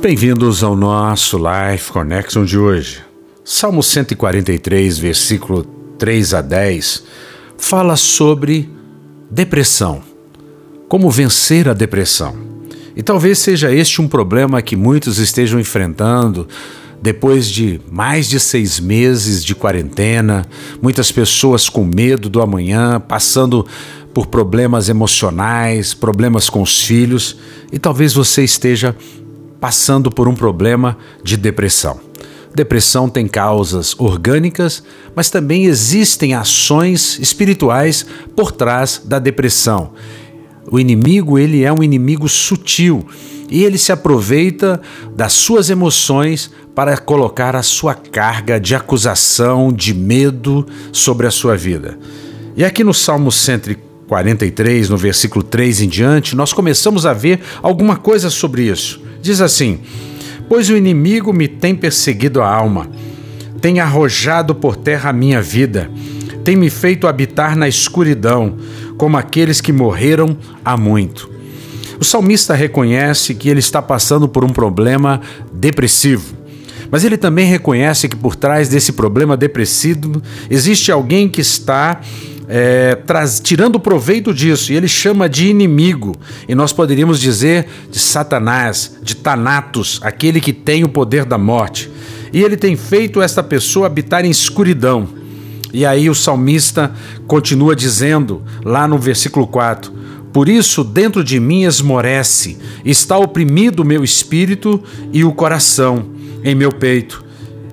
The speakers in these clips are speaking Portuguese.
Bem-vindos ao nosso Life Connection de hoje. Salmo 143, versículo 3 a 10, fala sobre depressão. Como vencer a depressão. E talvez seja este um problema que muitos estejam enfrentando depois de mais de seis meses de quarentena, muitas pessoas com medo do amanhã, passando por problemas emocionais, problemas com os filhos, e talvez você esteja passando por um problema de depressão. Depressão tem causas orgânicas, mas também existem ações espirituais por trás da depressão. O inimigo, ele é um inimigo sutil e ele se aproveita das suas emoções para colocar a sua carga de acusação, de medo sobre a sua vida. E aqui no Salmo 143, no versículo 3 em diante, nós começamos a ver alguma coisa sobre isso. Diz assim: Pois o inimigo me tem perseguido a alma, tem arrojado por terra a minha vida, tem me feito habitar na escuridão, como aqueles que morreram há muito. O salmista reconhece que ele está passando por um problema depressivo. Mas ele também reconhece que por trás desse problema depressivo existe alguém que está é, traz, tirando proveito disso, e ele chama de inimigo, e nós poderíamos dizer de Satanás, de Thanatos, aquele que tem o poder da morte. E ele tem feito esta pessoa habitar em escuridão. E aí o salmista continua dizendo, lá no versículo 4: Por isso dentro de mim esmorece, está oprimido o meu espírito e o coração em meu peito.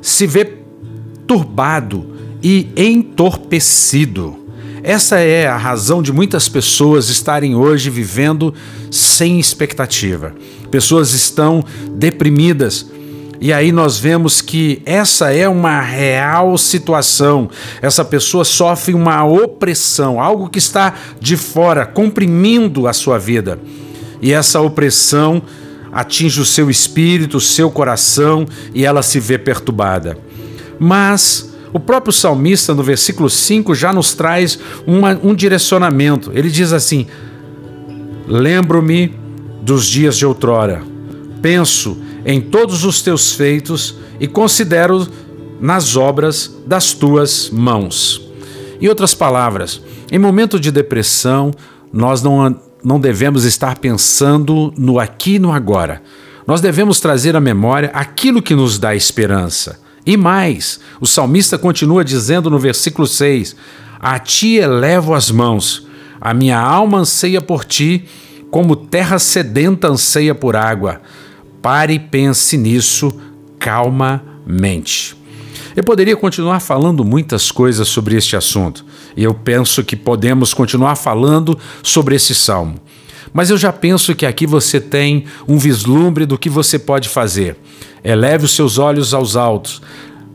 Se vê turbado e entorpecido. Essa é a razão de muitas pessoas estarem hoje vivendo sem expectativa. Pessoas estão deprimidas. E aí nós vemos que essa é uma real situação. Essa pessoa sofre uma opressão, algo que está de fora, comprimindo a sua vida. E essa opressão atinge o seu espírito, o seu coração e ela se vê perturbada. Mas o próprio salmista, no versículo 5, já nos traz uma, um direcionamento. Ele diz assim: Lembro-me dos dias de outrora, penso em todos os teus feitos e considero nas obras das tuas mãos. Em outras palavras, em momento de depressão, nós não, não devemos estar pensando no aqui e no agora. Nós devemos trazer à memória aquilo que nos dá esperança. E mais, o salmista continua dizendo no versículo 6: A ti elevo as mãos, a minha alma anseia por ti, como terra sedenta anseia por água. Pare e pense nisso calmamente. Eu poderia continuar falando muitas coisas sobre este assunto, e eu penso que podemos continuar falando sobre esse salmo. Mas eu já penso que aqui você tem um vislumbre do que você pode fazer. Eleve os seus olhos aos altos,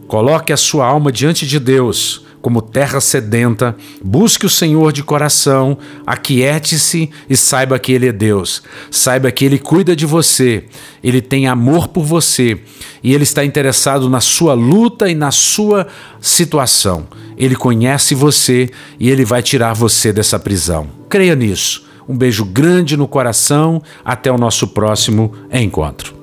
coloque a sua alma diante de Deus como terra sedenta, busque o Senhor de coração, aquiete-se e saiba que Ele é Deus. Saiba que Ele cuida de você, Ele tem amor por você e Ele está interessado na sua luta e na sua situação. Ele conhece você e Ele vai tirar você dessa prisão. Creia nisso. Um beijo grande no coração. Até o nosso próximo encontro.